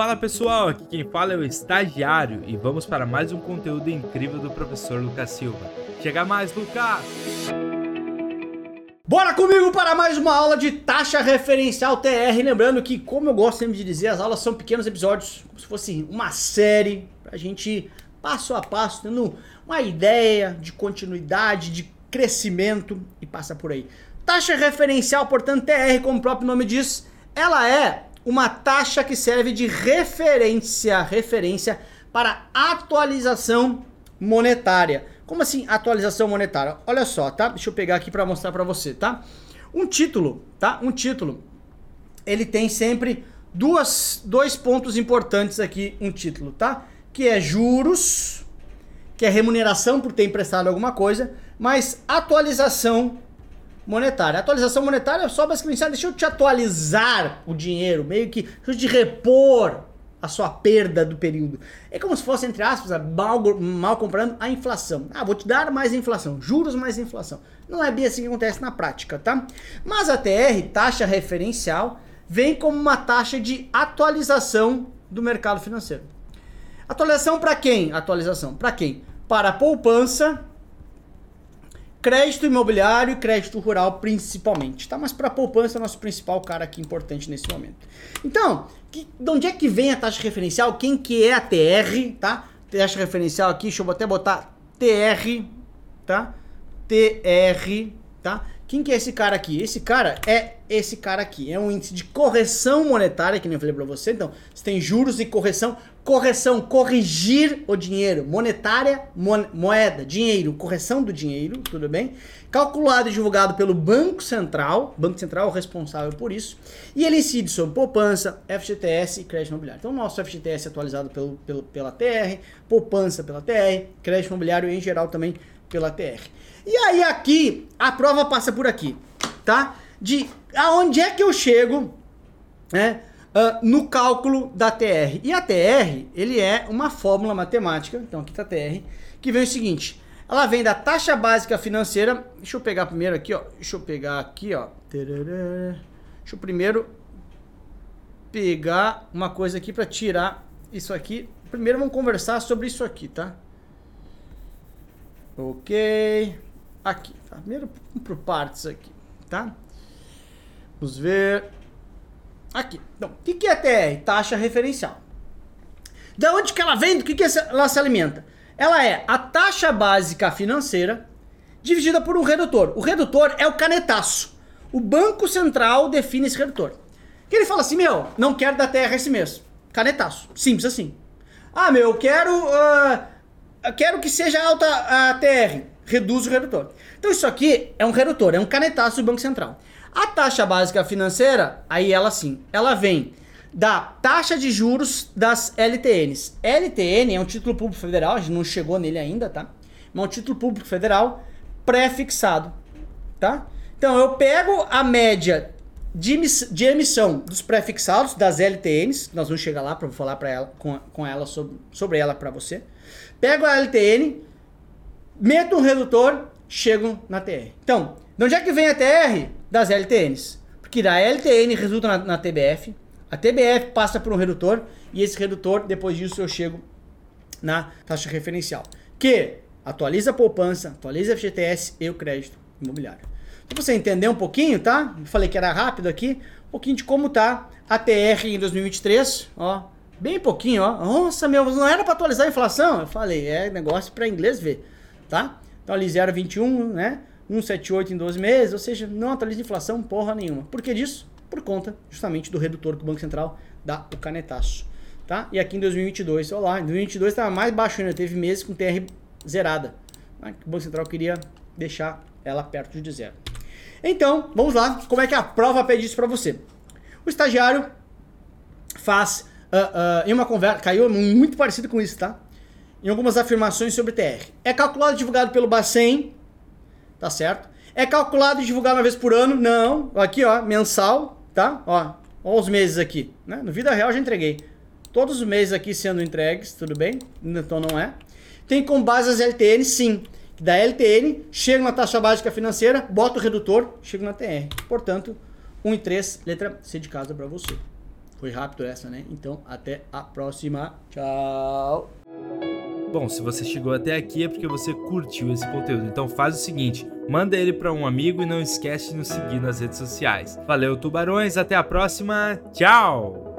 Fala pessoal, aqui quem fala é o estagiário e vamos para mais um conteúdo incrível do professor Lucas Silva. Chega mais, Lucas! Bora comigo para mais uma aula de taxa referencial TR. Lembrando que, como eu gosto sempre de dizer, as aulas são pequenos episódios, como se fosse uma série, para a gente passo a passo, tendo uma ideia de continuidade, de crescimento e passa por aí. Taxa referencial, portanto, TR, como o próprio nome diz, ela é uma taxa que serve de referência, referência para atualização monetária. Como assim atualização monetária? Olha só, tá? Deixa eu pegar aqui para mostrar para você, tá? Um título, tá? Um título, ele tem sempre duas, dois pontos importantes aqui, um título, tá? Que é juros, que é remuneração por ter emprestado alguma coisa, mas atualização monetária. A atualização monetária é só basicamente, deixa eu te atualizar o dinheiro, meio que, deixa eu te repor a sua perda do período. É como se fosse, entre aspas, mal, mal comparando a inflação. Ah, vou te dar mais inflação, juros mais inflação. Não é bem assim que acontece na prática, tá? Mas a TR, taxa referencial, vem como uma taxa de atualização do mercado financeiro. Atualização para quem? Atualização para quem? Para a poupança Crédito imobiliário e crédito rural principalmente, tá? Mas para poupança é nosso principal cara aqui importante nesse momento. Então, que, de onde é que vem a taxa referencial? Quem que é a TR, tá? Taxa referencial aqui, deixa eu até botar TR, tá? TR, tá? Quem que é esse cara aqui? Esse cara é esse cara aqui. É um índice de correção monetária, que nem eu falei para você. Então, você tem juros e correção. Correção, corrigir o dinheiro. Monetária, moeda, dinheiro, correção do dinheiro, tudo bem? Calculado e divulgado pelo Banco Central. Banco Central é o responsável por isso. E ele incide sobre poupança, FGTS e crédito imobiliário. Então, nosso FGTS é atualizado pelo, pelo, pela TR, poupança pela TR, crédito imobiliário em geral também pela TR. E aí aqui, a prova passa por aqui, tá? De aonde é que eu chego, né? Uh, no cálculo da TR. E a TR, ele é uma fórmula matemática, então aqui tá a TR, que vem o seguinte, ela vem da taxa básica financeira, deixa eu pegar primeiro aqui, ó, deixa eu pegar aqui, ó, deixa eu primeiro pegar uma coisa aqui para tirar isso aqui. Primeiro vamos conversar sobre isso aqui, tá? Ok. Aqui, tá? Primeiro por partes aqui, tá? Vamos ver. Aqui. Então, o que, é TR? Taxa referencial. Da onde que ela vem? Do que, que ela se alimenta? Ela é a taxa básica financeira dividida por um redutor. O redutor é o canetaço. O Banco Central define esse redutor. Que ele fala assim, meu, não quero dar TR esse mês. Canetaço. Simples assim. Ah, meu, eu quero... Uh, quero que seja alta a TR. Reduz o redutor. Então isso aqui é um redutor, é um canetaço do Banco Central. A taxa básica financeira, aí ela sim, ela vem da taxa de juros das LTNs. LTN é um título público federal, a gente não chegou nele ainda, tá? Mas é um título público federal pré-fixado, tá? Então eu pego a média de, de emissão dos pré-fixados, das LTNs, nós vamos chegar lá para falar para ela, com, com ela sobre, sobre ela para você. Pego a LTN, meto um redutor, chego na TR. Então, de onde é que vem a TR? Das LTNs. Porque da LTN resulta na, na TBF, a TBF passa por um redutor e esse redutor, depois disso, eu chego na taxa referencial. Que atualiza a poupança, atualiza a FGTS e o crédito imobiliário. Então, você entender um pouquinho, tá? Eu falei que era rápido aqui, um pouquinho de como tá a TR em 2023, ó. Bem pouquinho, ó. Nossa, meu, não era para atualizar a inflação? Eu falei, é negócio para inglês ver, tá? Então ali 0,21, né? 1,78 em 12 meses, ou seja, não atualiza a inflação porra nenhuma. Por que disso? Por conta justamente do redutor que o Banco Central dá o canetaço, tá? E aqui em 2022, olha lá, em 2022 estava mais baixo ainda, teve meses com TR zerada. Né? O Banco Central queria deixar ela perto de zero. Então, vamos lá, como é que a prova pede isso para você? O estagiário faz uh, em uma conversa, caiu muito parecido com isso, tá? Em algumas afirmações sobre TR. É calculado e divulgado pelo Bacen, tá certo? É calculado e divulgado uma vez por ano? Não. Aqui, ó, mensal, tá? Ó, ó os meses aqui, né? No vida real já entreguei. Todos os meses aqui sendo entregues, tudo bem? Então não é. Tem com base as LTN, sim. Da LTN, chega na taxa básica financeira, bota o redutor, chega na TR. Portanto, 1 e 3, letra C de casa para você Foi rápido essa, né? Então, até a próxima. Tchau. Bom, se você chegou até aqui é porque você curtiu esse conteúdo. Então faz o seguinte, manda ele para um amigo e não esquece de nos seguir nas redes sociais. Valeu, tubarões, até a próxima. Tchau.